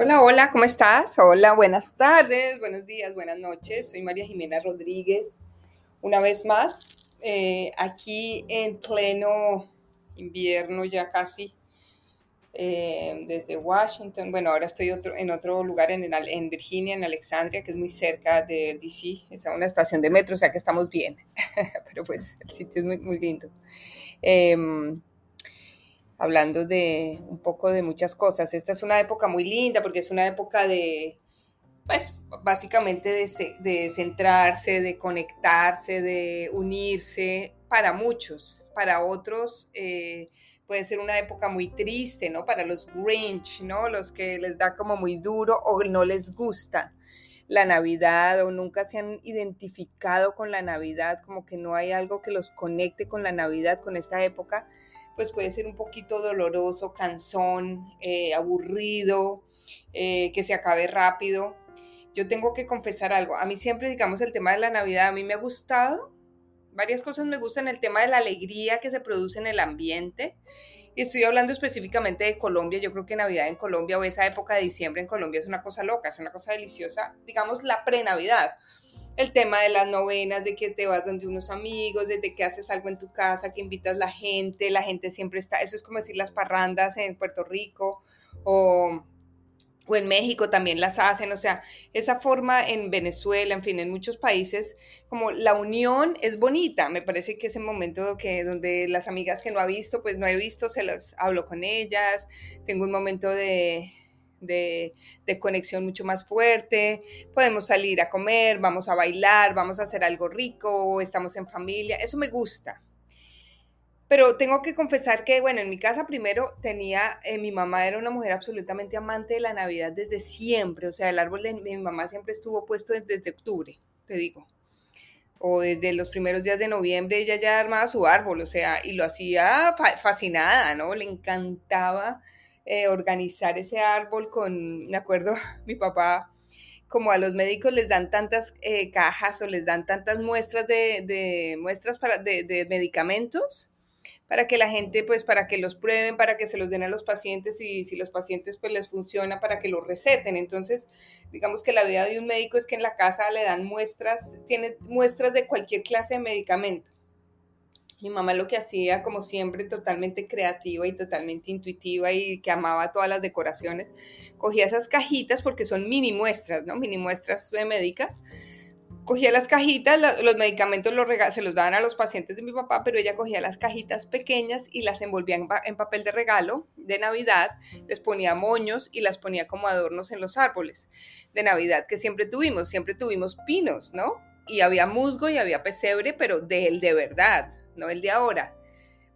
Hola, hola, ¿cómo estás? Hola, buenas tardes, buenos días, buenas noches. Soy María Jimena Rodríguez. Una vez más, eh, aquí en pleno invierno ya casi, eh, desde Washington. Bueno, ahora estoy otro, en otro lugar en, en, Virginia, en Alexandria, que es muy cerca de DC. Es una estación de metro, o sea que estamos bien. Pero pues el sitio es muy, muy lindo. Em, hablando de un poco de muchas cosas. Esta es una época muy linda porque es una época de, pues, básicamente de, centrarse, de conectarse, de unirse para muchos. Para otros eh, puede ser una época muy triste, ¿no? Para los Grinch, ¿no? Los que les da como muy duro o no les gusta la Navidad o nunca se han identificado con la Navidad, como que no hay algo que los conecte con la Navidad, con esta época pues puede ser un poquito doloroso, cansón, eh, aburrido, eh, que se acabe rápido. Yo tengo que confesar algo. A mí siempre, digamos, el tema de la Navidad, a mí me ha gustado. Varias cosas me gustan. El tema de la alegría que se produce en el ambiente. Y estoy hablando específicamente de Colombia. Yo creo que Navidad en Colombia o esa época de diciembre en Colombia es una cosa loca, es una cosa deliciosa. Digamos, la pre-Navidad el tema de las novenas, de que te vas donde unos amigos, desde que haces algo en tu casa, que invitas la gente, la gente siempre está, eso es como decir las parrandas en Puerto Rico o, o en México también las hacen, o sea, esa forma en Venezuela, en fin, en muchos países, como la unión es bonita, me parece que ese momento que donde las amigas que no ha visto, pues no he visto, se las hablo con ellas, tengo un momento de de, conexión mucho más fuerte, podemos salir a comer, vamos a bailar, vamos a hacer algo rico, estamos en familia, eso me gusta. Pero tengo que confesar que, bueno, en mi casa primero tenía, eh, mi mamá era una mujer absolutamente amante de la Navidad desde siempre, o sea, el árbol de, mi mamá siempre estuvo puesto desde, octubre, te digo o desde los primeros días de noviembre ella ya armaba su árbol, o sea, y lo hacía fascinada, ¿no? Le encantaba eh, organizar ese árbol con, me acuerdo, mi papá, como a los médicos les dan tantas eh, cajas o les dan tantas muestras de, muestras para, de, medicamentos para que la gente, pues, para que los prueben, para que se los den a los pacientes y si los pacientes, pues, les funciona, para que los receten. Entonces, digamos que la vida de un médico es que en la casa le dan muestras, tiene muestras de cualquier clase de medicamento. Mi mamá lo que hacía, como siempre, totalmente creativa y totalmente intuitiva y que amaba todas las decoraciones, cogía esas cajitas porque son mini muestras, ¿no? Mini muestras médicas. Cogía las cajitas, los medicamentos se los daban a los pacientes de mi papá, pero ella cogía las cajitas pequeñas y las envolvía en, en papel de regalo de Navidad, les ponía moños y las ponía como adornos en los árboles de Navidad que siempre tuvimos. Siempre tuvimos pinos, ¿no? Y había musgo y había pesebre, pero de él de verdad, no el de ahora.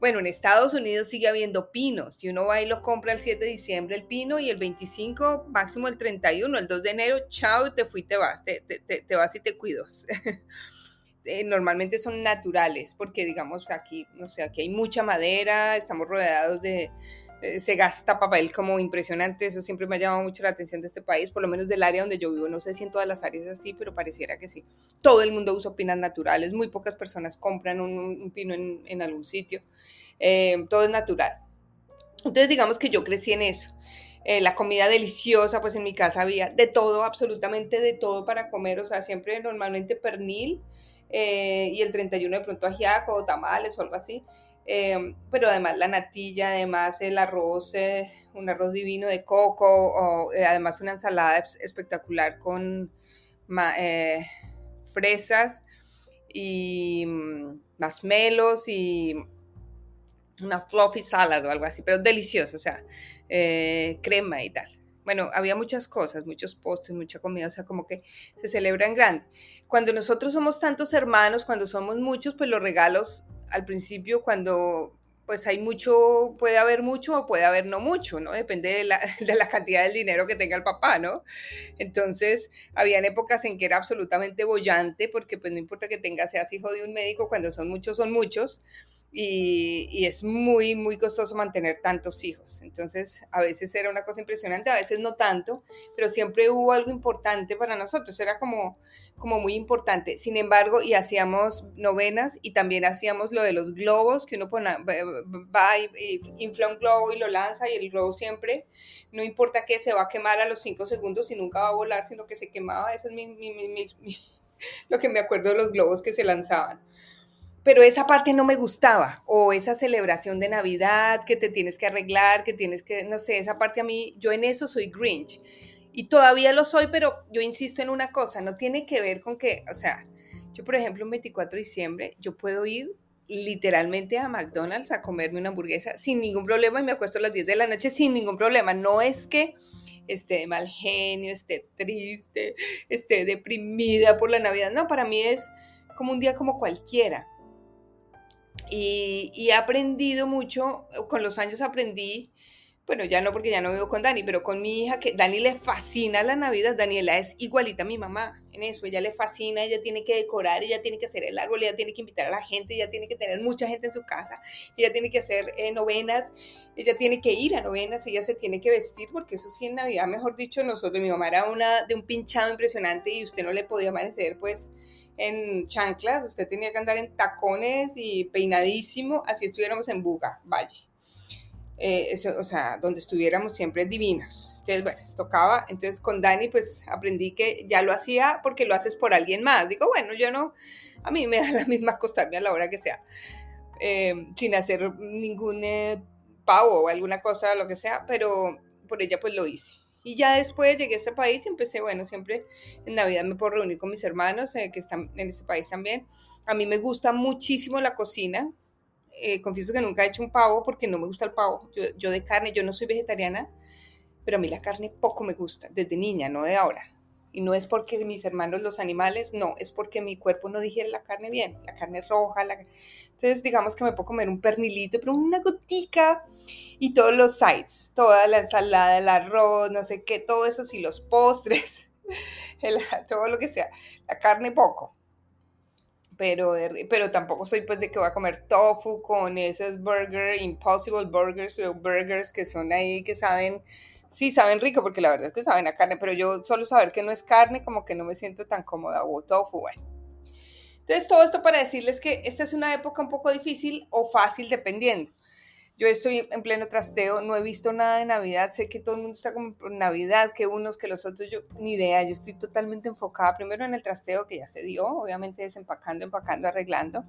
Bueno, en Estados Unidos sigue habiendo pinos. Si uno va y lo compra el 7 de diciembre el pino y el 25, máximo el 31, el 2 de enero, chao, te fui, te vas, te, te, vas y te cuidas. Eh, normalmente son naturales porque digamos aquí, no sé, aquí hay mucha madera, estamos rodeados de, eh, se gasta papel como impresionante, eso siempre me ha llamado mucho la atención de este país, por lo menos del área donde yo vivo, no sé si en todas las áreas es así, pero pareciera que sí. Todo el mundo usa pinas naturales, muy pocas personas compran un, pino en, algún sitio, eh, todo es natural. Entonces digamos que yo crecí en eso. Eh, la comida deliciosa, pues en mi casa había de todo, absolutamente de todo para comer, o sea, siempre normalmente pernil y el 31 de pronto ajiaco o tamales o algo así. Em, pero además la natilla, además el arroz, eh, un arroz divino de coco, o, eh, además una ensalada espectacular con eh, fresas y mm, masmelos y una fluffy salad o algo así, pero delicioso, o sea, crema y tal. Bueno, había muchas cosas, muchos postres, mucha comida, o sea, como que se celebra en grande. Cuando nosotros somos tantos hermanos, cuando somos muchos, pues los regalos al principio cuando pues hay mucho, puede haber mucho o puede haber no mucho, ¿no? Depende de la, de la, cantidad de dinero que tenga el papá, ¿no? Entonces, habían épocas en que era absolutamente bollante, porque pues no importa que tengas, seas hijo de un médico, cuando son muchos, son muchos, y, es muy, muy costoso mantener tantos hijos. Entonces, a veces era una cosa impresionante, a veces no tanto, pero siempre hubo algo importante para nosotros, era como, como muy importante. Sin embargo, y hacíamos novenas y también hacíamos lo de los globos, que uno pone, va y, infla un globo y lo lanza y el globo siempre, no importa que se va a quemar a los cinco segundos y nunca va a volar, sino que se quemaba. Eso es lo que me acuerdo de los globos que se lanzaban pero esa parte no me gustaba, o esa celebración de Navidad que te tienes que arreglar, que tienes que, no sé, esa parte a mí, yo en eso soy Grinch. Y todavía lo soy, pero yo insisto en una cosa, no tiene que ver con que, o sea, yo por ejemplo un 24 de diciembre, yo puedo ir literalmente a McDonald's a comerme una hamburguesa sin ningún problema y me acuesto a las 10 de la noche sin ningún problema. No es que esté mal genio, esté triste, esté deprimida por la Navidad. No, para mí es como un día como cualquiera. Y, he aprendido mucho, con los años aprendí, bueno, ya no porque ya no vivo con Dani, pero con mi hija, que Dani le fascina la Navidad, Daniela es igualita a mi mamá en eso, ella le fascina, ella tiene que decorar, ella tiene que hacer el árbol, ella tiene que invitar a la gente, ella tiene que tener mucha gente en su casa, ella tiene que hacer eh, novenas, ella tiene que ir a novenas, ella se tiene que vestir, porque eso sí en Navidad, mejor dicho, nosotros, mi mamá era una de un pinchado impresionante y usted no le podía amanecer, pues, en chanclas, usted tenía que andar en tacones y peinadísimo, así estuviéramos en Buga, Valle. Eh, eso, o sea, donde estuviéramos siempre divinos. Entonces, bueno, tocaba. Entonces, con Dani, pues aprendí que ya lo hacía porque lo haces por alguien más. Digo, bueno, yo no, a mí me da la misma acostarme a la hora que sea, eh, sin hacer ningún eh, pavo o alguna cosa, lo que sea, pero por ella, pues lo hice. Y ya después llegué a este país y empecé, bueno, siempre en Navidad me puedo reunir con mis hermanos eh, que están en este país también. A mí me gusta muchísimo la cocina. Eh, confieso que nunca he hecho un pavo porque no me gusta el pavo. Yo, yo de carne, yo no soy vegetariana, pero a mí la carne poco me gusta, desde niña, no de ahora. Y no es porque mis hermanos los animales, no, es porque mi cuerpo no digiere la carne bien, la carne roja. La... Entonces, digamos que me puedo comer un pernilito, pero una gotica y todos los sides, toda la ensalada, el arroz, no sé qué, todo eso, sí, los postres, todo lo que sea. La carne poco. Pero, pero tampoco soy pues de que voy a comer tofu con esos burgers, impossible burgers o burgers que son ahí que saben sí saben rico, porque la verdad es que saben a carne, pero yo solo saber que no es carne, como que no me siento tan cómoda o tofu, bueno. Entonces, todo esto para decirles que esta es una época un poco difícil o fácil, dependiendo. Yo estoy en pleno trasteo, no he visto nada de Navidad, sé que todo el mundo está como por Navidad, que unos, que los otros, yo ni idea, yo estoy totalmente enfocada primero en el trasteo que ya se dio, obviamente desempacando, empacando, arreglando.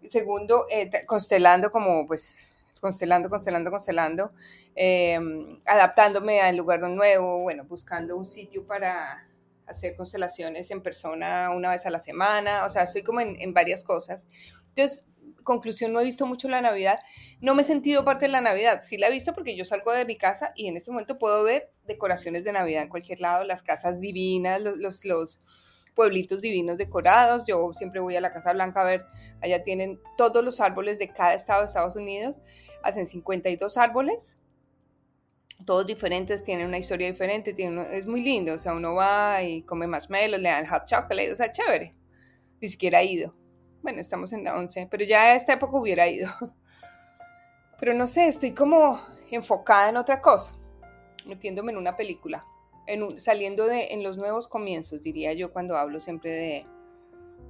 Y segundo, eh, constelando como pues constelando, constelando, constelando, em, adaptándome al lugar nuevo, bueno, buscando un sitio para hacer constelaciones en persona una vez a la semana, o sea, estoy como en, en varias cosas. Entonces, conclusión, no he visto mucho la Navidad, no me he sentido parte de la Navidad, sí la he visto porque yo salgo de mi casa y en este momento puedo ver decoraciones de Navidad en cualquier lado, las casas divinas, los, los, los pueblitos divinos decorados. Yo siempre voy a la Casa Blanca a ver, allá tienen todos los árboles de cada estado de Estados Unidos, hacen 52 árboles, todos diferentes, tienen una historia diferente, tienen, es muy lindo, o sea, uno va y come marshmallows, le dan hot chocolate, o sea, chévere. Ni siquiera he ido. Bueno, estamos en la 11, pero ya a esta época hubiera ido. Pero no sé, estoy como enfocada en otra cosa, metiéndome en una película saliendo de, en los nuevos comienzos, diría yo, cuando hablo siempre de,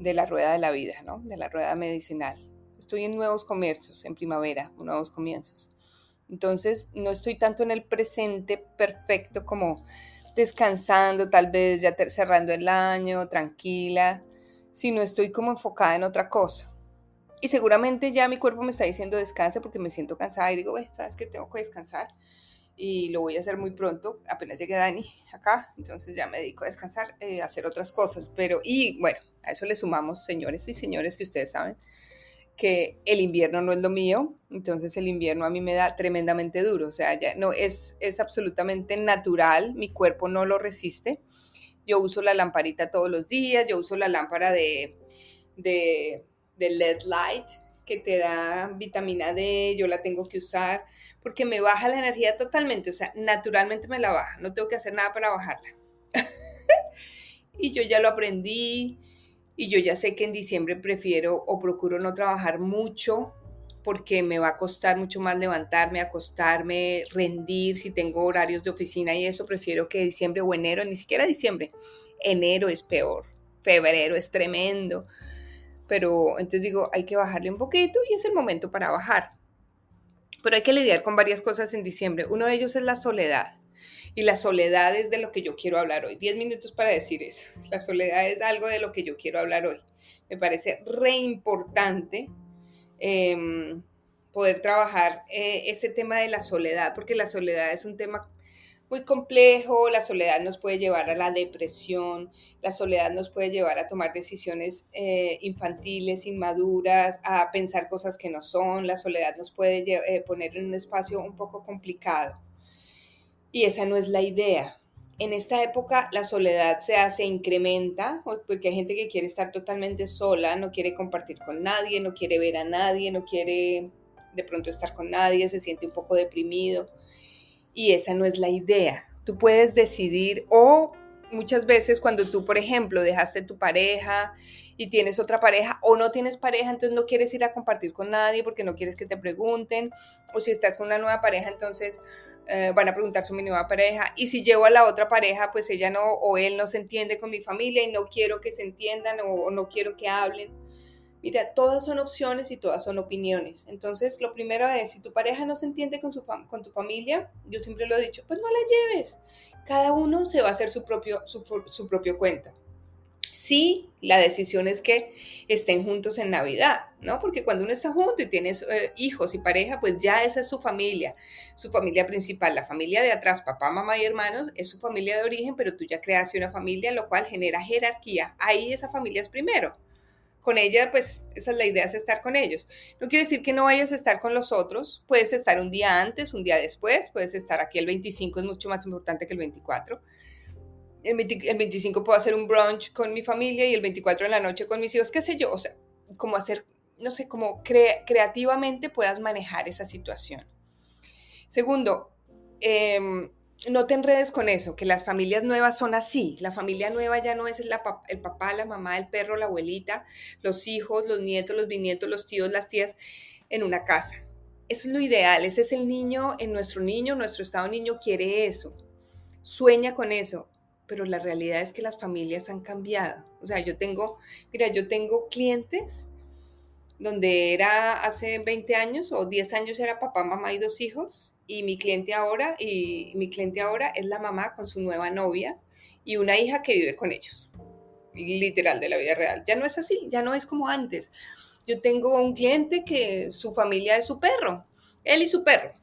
de la rueda de la vida, ¿no? De la rueda medicinal. Estoy en nuevos comienzos, en primavera, nuevos comienzos. Entonces, no estoy tanto en el presente perfecto como descansando, tal vez ya cerrando el año, tranquila, sino estoy como enfocada en otra cosa. Y seguramente ya mi cuerpo me está diciendo descanse porque me siento cansada y digo, ¿sabes que Tengo que descansar y lo voy a hacer muy pronto, apenas llegue Dani acá, entonces ya me dedico a descansar, eh, a hacer otras cosas, pero y bueno, a eso le sumamos, señores y señores, que ustedes saben que el invierno no es lo mío, entonces el invierno a mí me da tremendamente duro, o sea, ya no es, es absolutamente natural, mi cuerpo no lo resiste, yo uso la lamparita todos los días, yo uso la lámpara de, de, de LED light, que te da vitamina D, yo la tengo que usar, porque me baja la energía totalmente, o sea, naturalmente me la baja, no tengo que hacer nada para bajarla. y yo ya lo aprendí y yo ya sé que en diciembre prefiero o procuro no trabajar mucho porque me va a costar mucho más levantarme, acostarme, rendir, si tengo horarios de oficina y eso, prefiero que diciembre o enero, ni siquiera diciembre, enero es peor, febrero es tremendo, pero entonces digo, hay que bajarle un poquito y es el momento para bajar. Pero hay que lidiar con varias cosas en diciembre. Uno de ellos es la soledad. Y la soledad es de lo que yo quiero hablar hoy. Diez minutos para decir eso. La soledad es algo de lo que yo quiero hablar hoy. Me parece re importante em, poder trabajar eh, ese tema de la soledad, porque la soledad es un tema muy complejo, la soledad nos puede llevar a la depresión, la soledad nos puede llevar a tomar decisiones eh, infantiles, inmaduras, a pensar cosas que no son, la soledad nos puede eh, poner en un espacio un poco complicado. Y esa no es la idea. En esta época la soledad se hace, incrementa, porque hay gente que quiere estar totalmente sola, no quiere compartir con nadie, no quiere ver a nadie, no quiere de pronto estar con nadie, se siente un poco deprimido. Y esa no es la idea. Tú puedes decidir o muchas veces cuando tú, por ejemplo, dejaste tu pareja y tienes otra pareja o no tienes pareja, entonces no quieres ir a compartir con nadie porque no quieres que te pregunten, o si estás con una nueva pareja, entonces eh, van a preguntar sobre mi nueva pareja, y si llevo a la otra pareja, pues ella no o él no se entiende con mi familia y no quiero que se entiendan o, no quiero que hablen. Mira, todas son opciones y todas son opiniones. Entonces, lo primero es, si tu pareja no se entiende con, su con tu familia, yo siempre lo he dicho, pues no la lleves. Cada uno se va a hacer su propio, su, su propio cuento. Sí, la decisión es que estén juntos en Navidad, ¿no? Porque cuando uno está junto y tienes eh, hijos y pareja, pues ya esa es su familia, su familia principal. La familia de atrás, papá, mamá y hermanos, es su familia de origen, pero tú ya creaste una familia, lo cual genera jerarquía. Ahí esa familia es primero. Con ella, pues esa es la idea, es estar con ellos. No quiere decir que no vayas a estar con los otros, puedes estar un día antes, un día después, puedes estar aquí el 25, es mucho más importante que el 24 el, 25 puedo hacer un brunch con mi familia y el 24 en la noche con mis hijos, qué sé yo, o sea, como hacer, no sé, como creativamente puedas manejar esa situación. Segundo, em, no te enredes con eso, que las familias nuevas son así. La familia nueva ya no es el papá, la mamá, el perro, la abuelita, los hijos, los nietos, los bisnietos, los tíos, las tías en una casa. Eso es lo ideal, ese es el niño, en nuestro niño, nuestro estado niño quiere eso, sueña con eso pero la realidad es que las familias han cambiado. O sea, yo tengo, mira, yo tengo clientes donde era hace 20 años o 10 años era papá, mamá y dos hijos, y mi cliente ahora, y mi cliente ahora es la mamá con su nueva novia y una hija que vive con ellos. Literal de la vida real. Ya no es así, ya no es como antes. Yo tengo un cliente que su familia es su perro, él y su perro.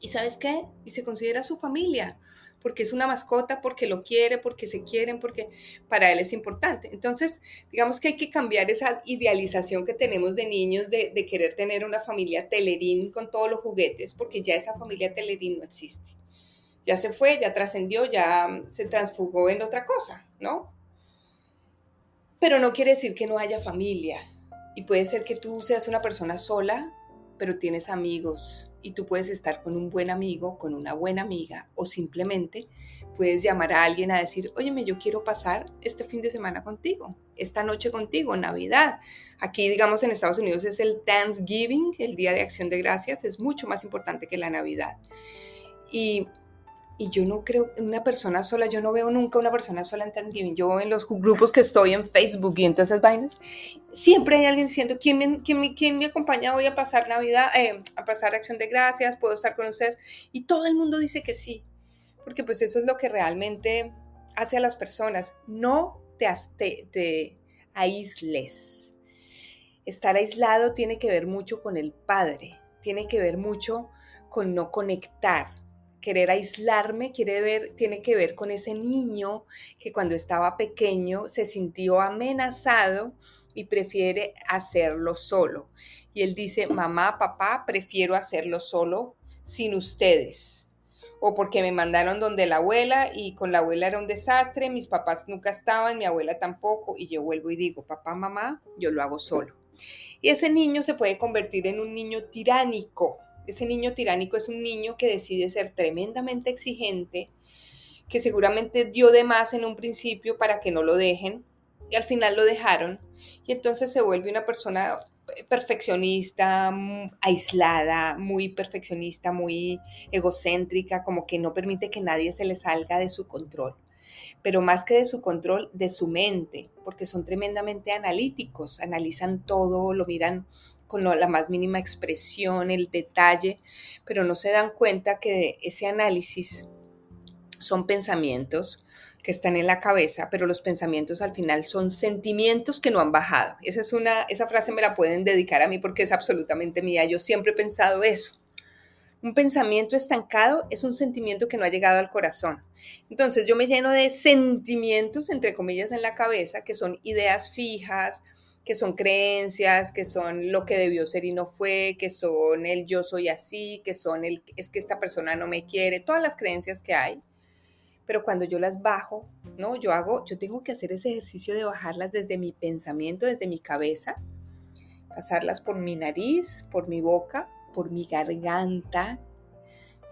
¿Y sabes qué? Y se considera su familia porque es una mascota, porque lo quiere, porque se quieren, porque para él es importante. Entonces, digamos que hay que cambiar esa idealización que tenemos de niños de, querer tener una familia telerín con todos los juguetes, porque ya esa familia telerín no existe. Ya se fue, ya trascendió, ya se transfugó en otra cosa, ¿no? Pero no quiere decir que no haya familia. Y puede ser que tú seas una persona sola pero tienes amigos y tú puedes estar con un buen amigo, con una buena amiga o simplemente puedes llamar a alguien a decir, óyeme, yo quiero pasar este fin de semana contigo, esta noche contigo, Navidad. Aquí, digamos, en Estados Unidos es el Thanksgiving, el Día de Acción de Gracias, es mucho más importante que la Navidad. Y y yo no creo, una persona sola, yo no veo nunca una persona sola en Thanksgiving. Yo en los grupos que estoy en Facebook y en todas esas vainas, siempre hay alguien diciendo, ¿quién me, quién me, quién me acompaña hoy a pasar Navidad, eh, a pasar Acción de Gracias? ¿Puedo estar con ustedes? Y todo el mundo dice que sí, porque pues eso es lo que realmente hace a las personas. No te, te, te aísles. Estar aislado tiene que ver mucho con el padre, tiene que ver mucho con no conectar querer aislarme quiere ver, tiene que ver con ese niño que cuando estaba pequeño se sintió amenazado y prefiere hacerlo solo. Y él dice, mamá, papá, prefiero hacerlo solo sin ustedes. O porque me mandaron donde la abuela y con la abuela era un desastre, mis papás nunca estaban, mi abuela tampoco, y yo vuelvo y digo, papá, mamá, yo lo hago solo. Y ese niño se puede convertir en un niño tiránico, ese niño tiránico es un niño que decide ser tremendamente exigente, que seguramente dio de más en un principio para que no lo dejen y al final lo dejaron y entonces se vuelve una persona perfeccionista, aislada, muy perfeccionista, muy egocéntrica, como que no permite que nadie se le salga de su control. Pero más que de su control, de su mente, porque son tremendamente analíticos, analizan todo, lo miran con la más mínima expresión, el detalle, pero no se dan cuenta que ese análisis son pensamientos que están en la cabeza, pero los pensamientos al final son sentimientos que no han bajado. Esa es una esa frase me la pueden dedicar a mí porque es absolutamente mía. Yo siempre he pensado eso. Un pensamiento estancado es un sentimiento que no ha llegado al corazón. Entonces yo me lleno de sentimientos, entre comillas, en la cabeza, que son ideas fijas, que son creencias, que son lo que debió ser y no fue, que son el yo soy así, que son el es que esta persona no me quiere, todas las creencias que hay pero cuando yo las bajo, ¿no? Yo hago, yo tengo que hacer ese ejercicio de bajarlas desde mi pensamiento, desde mi cabeza, pasarlas por mi nariz, por mi boca, por mi garganta.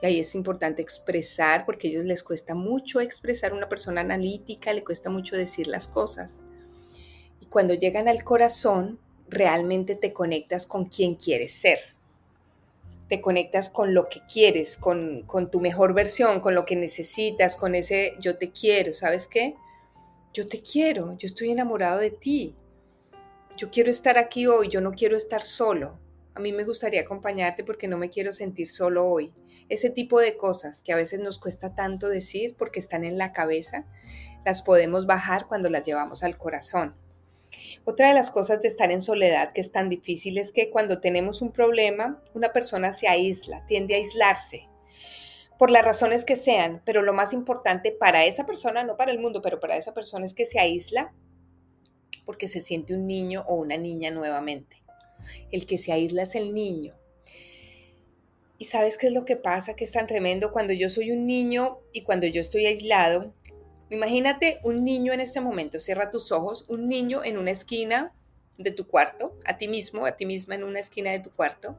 Y ahí es importante expresar, porque a ellos les cuesta mucho expresar, una persona analítica le cuesta mucho decir las cosas. Cuando llegan al corazón, realmente te conectas con quien quieres ser te conectas con lo que quieres, con, tu mejor versión, con lo que necesitas, con ese yo te quiero, ¿sabes qué? Yo te quiero, yo estoy enamorado de ti. Yo quiero estar aquí hoy, yo no quiero estar solo. A mí me gustaría acompañarte porque no me quiero sentir solo hoy. Ese tipo de cosas que a veces nos cuesta tanto decir porque están en la cabeza, las podemos bajar cuando las llevamos al corazón. Otra de las cosas de estar en soledad que es tan difícil es que cuando tenemos un problema, una persona se aísla, tiende a aislarse, por las razones que sean, pero lo más importante para esa persona, no para el mundo, pero para esa persona es que se aísla porque se siente un niño o una niña nuevamente. El que se aísla es el niño. ¿Y sabes qué es lo que pasa? Que es tan tremendo cuando yo soy un niño y cuando yo estoy aislado, Imagínate un niño en este momento, cierra tus ojos, un niño en una esquina de tu cuarto, a ti mismo, a ti misma en una esquina de tu cuarto,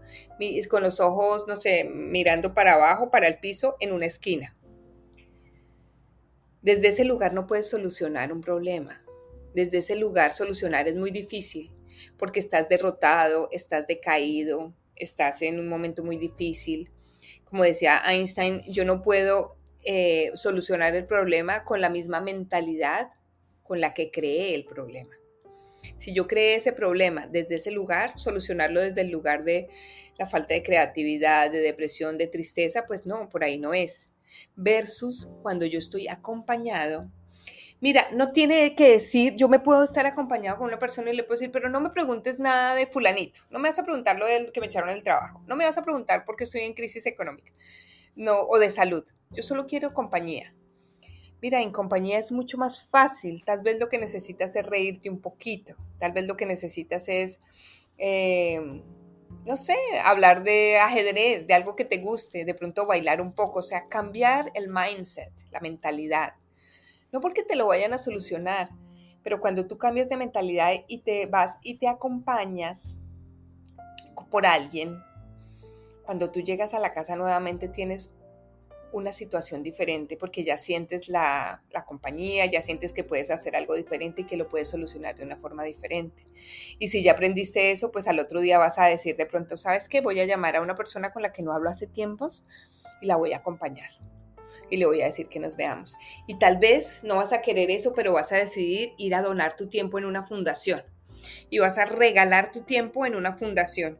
con los ojos, no sé, mirando para abajo, para el piso, en una esquina. Desde ese lugar no puedes solucionar un problema. Desde ese lugar solucionar es muy difícil porque estás derrotado, estás decaído, estás en un momento muy difícil. Como decía Einstein, yo no puedo eh, solucionar el problema con la misma mentalidad con la que creé el problema. Si yo creé ese problema desde ese lugar, solucionarlo desde el lugar de la falta de creatividad, de depresión, de tristeza, pues no, por ahí no es. Versus cuando yo estoy acompañado. Mira, no tiene que decir, yo me puedo estar acompañado con una persona y le puedo decir, pero no me preguntes nada de fulanito, no me vas a preguntar lo del que me echaron el trabajo, no me vas a preguntar por qué estoy en crisis económica no, o de salud. Yo solo quiero compañía. Mira, en compañía es mucho más fácil. Tal vez lo que necesitas es reírte un poquito. Tal vez lo que necesitas es, eh, no sé, hablar de ajedrez, de algo que te guste, de pronto bailar un poco. O sea, cambiar el mindset, la mentalidad. No porque te lo vayan a solucionar, pero cuando tú cambias de mentalidad y te vas y te acompañas por alguien, cuando tú llegas a la casa nuevamente tienes una situación diferente porque ya sientes la, compañía, ya sientes que puedes hacer algo diferente y que lo puedes solucionar de una forma diferente. Y si ya aprendiste eso, pues al otro día vas a decir de pronto, ¿sabes qué? Voy a llamar a una persona con la que no hablo hace tiempos y la voy a acompañar. Y le voy a decir que nos veamos. Y tal vez no vas a querer eso, pero vas a decidir ir a donar tu tiempo en una fundación. Y vas a regalar tu tiempo en una fundación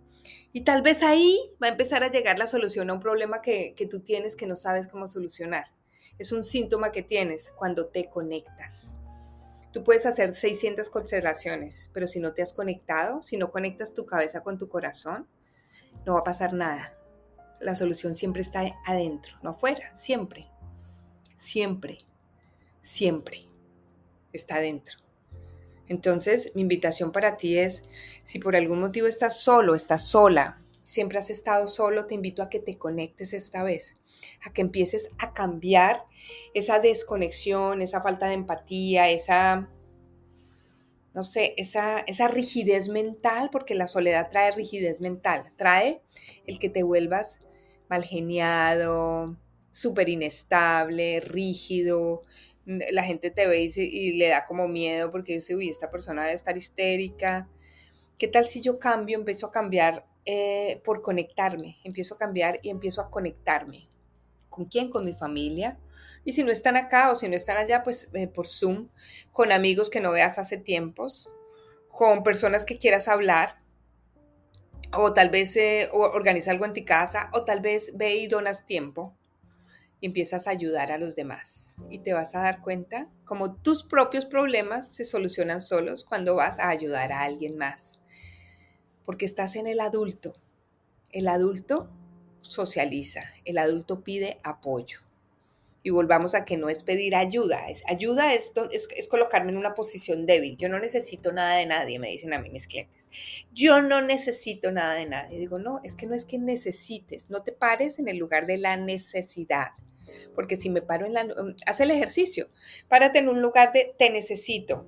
y tal vez ahí va a empezar a llegar la solución a un problema que, tú tienes que no sabes cómo solucionar. Es un síntoma que tienes cuando te conectas. Tú puedes hacer 600 constelaciones, pero si no te has conectado, si no conectas tu cabeza con tu corazón, no va a pasar nada. La solución siempre está adentro, no afuera, siempre. Siempre, siempre está adentro. Entonces, mi invitación para ti es, si por algún motivo estás solo, estás sola, siempre has estado solo, te invito a que te conectes esta vez, a que empieces a cambiar esa desconexión, esa falta de empatía, esa, no sé, esa, esa rigidez mental, porque la soledad trae rigidez mental, trae el que te vuelvas mal geniado, súper inestable, rígido, la gente te ve y, le da como miedo porque dice, uy, esta persona debe estar histérica. ¿Qué tal si yo cambio, empiezo a cambiar eh, por conectarme? Empiezo a cambiar y empiezo a conectarme. ¿Con quién? Con mi familia. Y si no están acá o si no están allá, pues eh, por Zoom, con amigos que no veas hace tiempos, con personas que quieras hablar, o tal vez eh, organiza algo en tu casa, o tal vez ve y donas tiempo y empiezas a ayudar a los demás. Y te vas a dar cuenta como tus propios problemas se solucionan solos cuando vas a ayudar a alguien más. Porque estás en el adulto. El adulto socializa, el adulto pide apoyo y volvamos a que no es pedir ayuda, es ayuda es, es, colocarme en una posición débil. Yo no necesito nada de nadie, me dicen a mí mis clientes. Yo no necesito nada de nadie. Digo, no, es que no es que necesites, no te pares en el lugar de la necesidad. Porque si me paro en la... Um, haz el ejercicio, párate en un lugar de te necesito.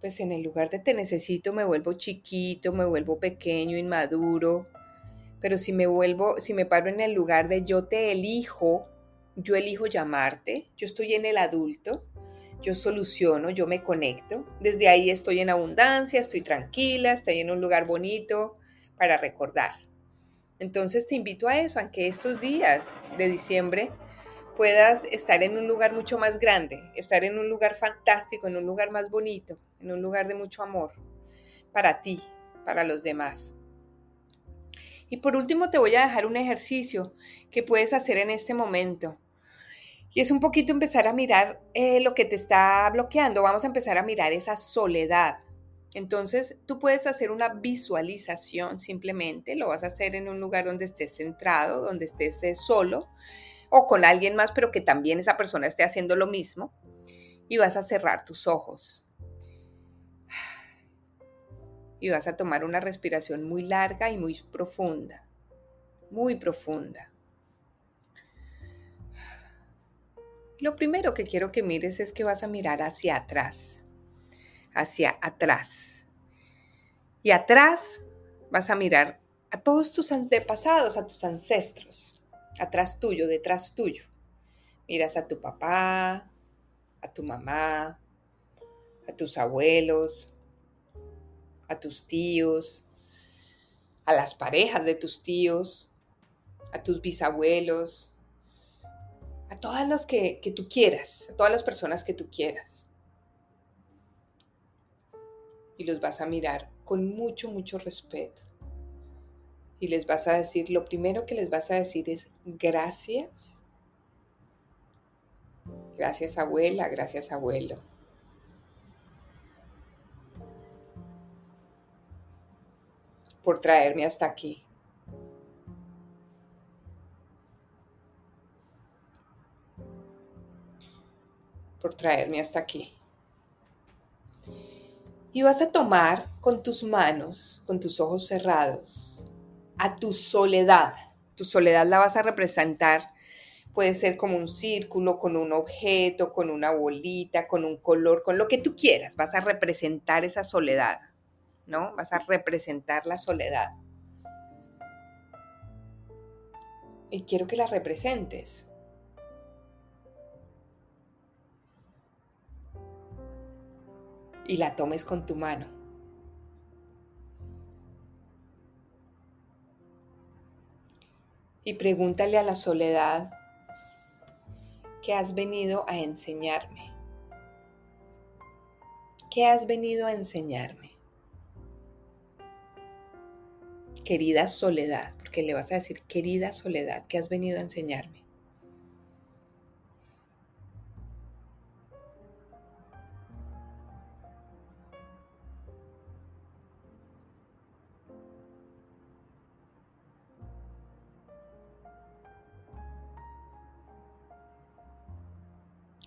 Pues en el lugar de te necesito me vuelvo chiquito, me vuelvo pequeño, inmaduro. Pero si me vuelvo, si me paro en el lugar de yo te elijo, yo elijo llamarte, yo estoy en el adulto, yo soluciono, yo me conecto. Desde ahí estoy en abundancia, estoy tranquila, estoy en un lugar bonito para recordar. Entonces te invito a eso, a que estos días de diciembre puedas estar en un lugar mucho más grande, estar en un lugar fantástico, en un lugar más bonito, en un lugar de mucho amor para ti, para los demás. Y por último te voy a dejar un ejercicio que puedes hacer en este momento. Y es un poquito empezar a mirar eh, lo que te está bloqueando. Vamos a empezar a mirar esa soledad. Entonces, tú puedes hacer una visualización simplemente, lo vas a hacer en un lugar donde estés centrado, donde estés eh, solo o con alguien más, pero que también esa persona esté haciendo lo mismo. Y vas a cerrar tus ojos. Y vas a tomar una respiración muy larga y muy profunda. Muy profunda. Lo primero que quiero que mires es que vas a mirar hacia atrás, hacia atrás. Y atrás vas a mirar a todos tus antepasados, a tus ancestros, atrás tuyo, detrás tuyo. Miras a tu papá, a tu mamá, a tus abuelos, a tus tíos, a las parejas de tus tíos, a tus bisabuelos, a todas las que, que tú quieras, a todas las personas que tú quieras. Y los vas a mirar con mucho, mucho respeto. Y les vas a decir, lo primero que les vas a decir es gracias. Gracias abuela, gracias abuelo. Por traerme hasta aquí. por traerme hasta aquí. Y vas a tomar con tus manos, con tus ojos cerrados, a tu soledad. Tu soledad la vas a representar. Puede ser como un círculo, con un objeto, con una bolita, con un color, con lo que tú quieras. Vas a representar esa soledad, ¿no? Vas a representar la soledad. Y quiero que la representes. Y la tomes con tu mano. Y pregúntale a la soledad, ¿qué has venido a enseñarme? ¿Qué has venido a enseñarme? Querida soledad, porque le vas a decir, querida soledad, ¿qué has venido a enseñarme?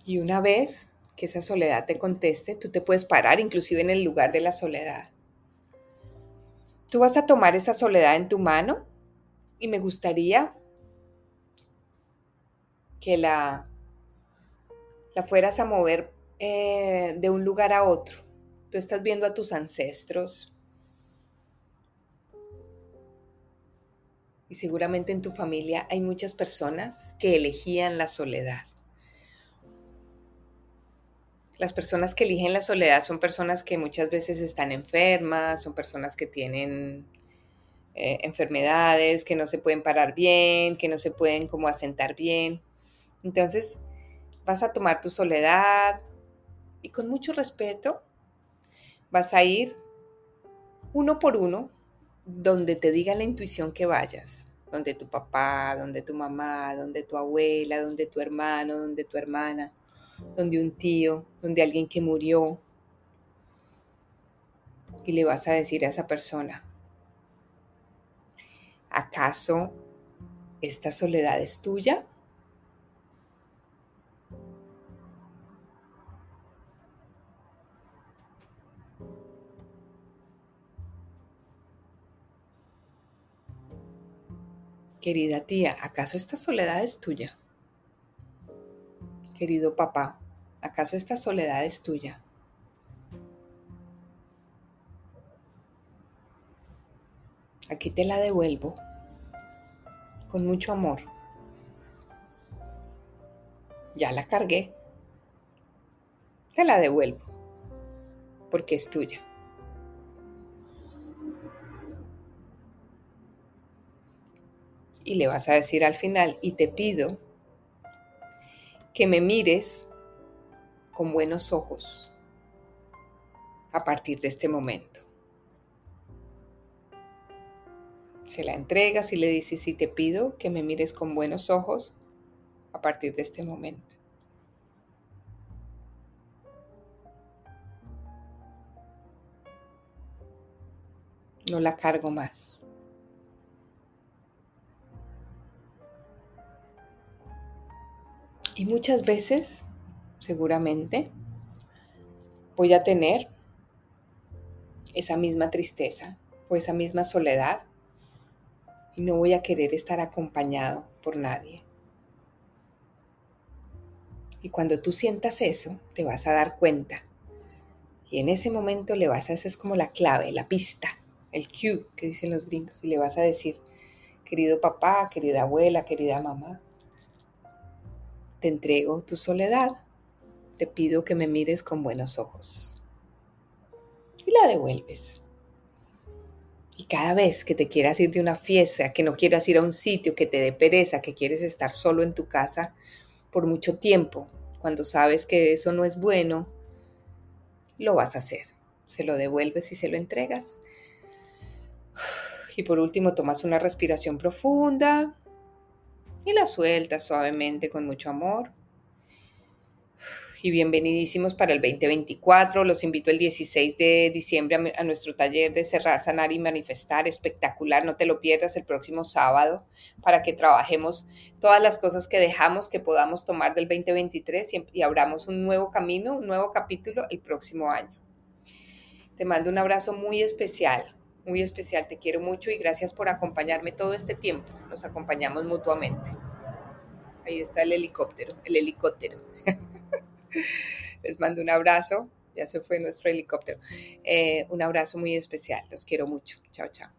Y una vez que esa soledad te conteste, tú te puedes parar inclusive en el lugar de la soledad. Tú vas a tomar esa soledad en tu mano y me gustaría que la, la fueras a mover eh, de un lugar a otro. Tú estás viendo a tus ancestros y seguramente en tu familia hay muchas personas que elegían la soledad. Las personas que eligen la soledad son personas que muchas veces están enfermas, son personas que tienen eh, enfermedades, que no se pueden parar bien, que no se pueden como asentar bien. Entonces, vas a tomar tu soledad y con mucho respeto vas a ir uno por uno donde te diga la intuición que vayas, donde tu papá, donde tu mamá, donde tu abuela, donde tu hermano, donde tu hermana, donde un tío, donde alguien que murió. Y le vas a decir a esa persona, ¿acaso esta soledad es tuya? Querida tía, ¿acaso esta soledad es tuya? Querido papá, ¿acaso esta soledad es tuya? Aquí te la devuelvo con mucho amor. Ya la cargué. Te la devuelvo porque es tuya. Y le vas a decir al final, y te pido que me mires con buenos ojos a partir de este momento. Se la entregas y le dices, y te pido que me mires con buenos ojos a partir de este momento. No la cargo más. Y muchas veces, seguramente, voy a tener esa misma tristeza o esa misma soledad y no voy a querer estar acompañado por nadie. Y cuando tú sientas eso, te vas a dar cuenta. Y en ese momento le vas a, esa es como la clave, la pista, el cue que dicen los gringos. Y le vas a decir, querido papá, querida abuela, querida mamá, te entrego tu soledad. Te pido que me mires con buenos ojos. Y la devuelves. Y cada vez que te quieras ir de una fiesta, que no quieras ir a un sitio, que te dé pereza, que quieres estar solo en tu casa por mucho tiempo, cuando sabes que eso no es bueno, lo vas a hacer. Se lo devuelves y se lo entregas. Y por último, tomas una respiración profunda y la sueltas suavemente con mucho amor y bienvenidísimos para el 2024. Los invito el 16 de diciembre a, nuestro taller de cerrar, sanar y manifestar. Espectacular, no te lo pierdas el próximo sábado para que trabajemos todas las cosas que dejamos que podamos tomar del 2023 y, y abramos un nuevo camino, un nuevo capítulo el próximo año. Te mando un abrazo muy especial, muy especial. Te quiero mucho y gracias por acompañarme todo este tiempo. Nos acompañamos mutuamente. Ahí está el helicóptero, el helicóptero. Les mando un abrazo. Ya se fue nuestro helicóptero. Eh, un abrazo muy especial. Los quiero mucho. Chao, chao.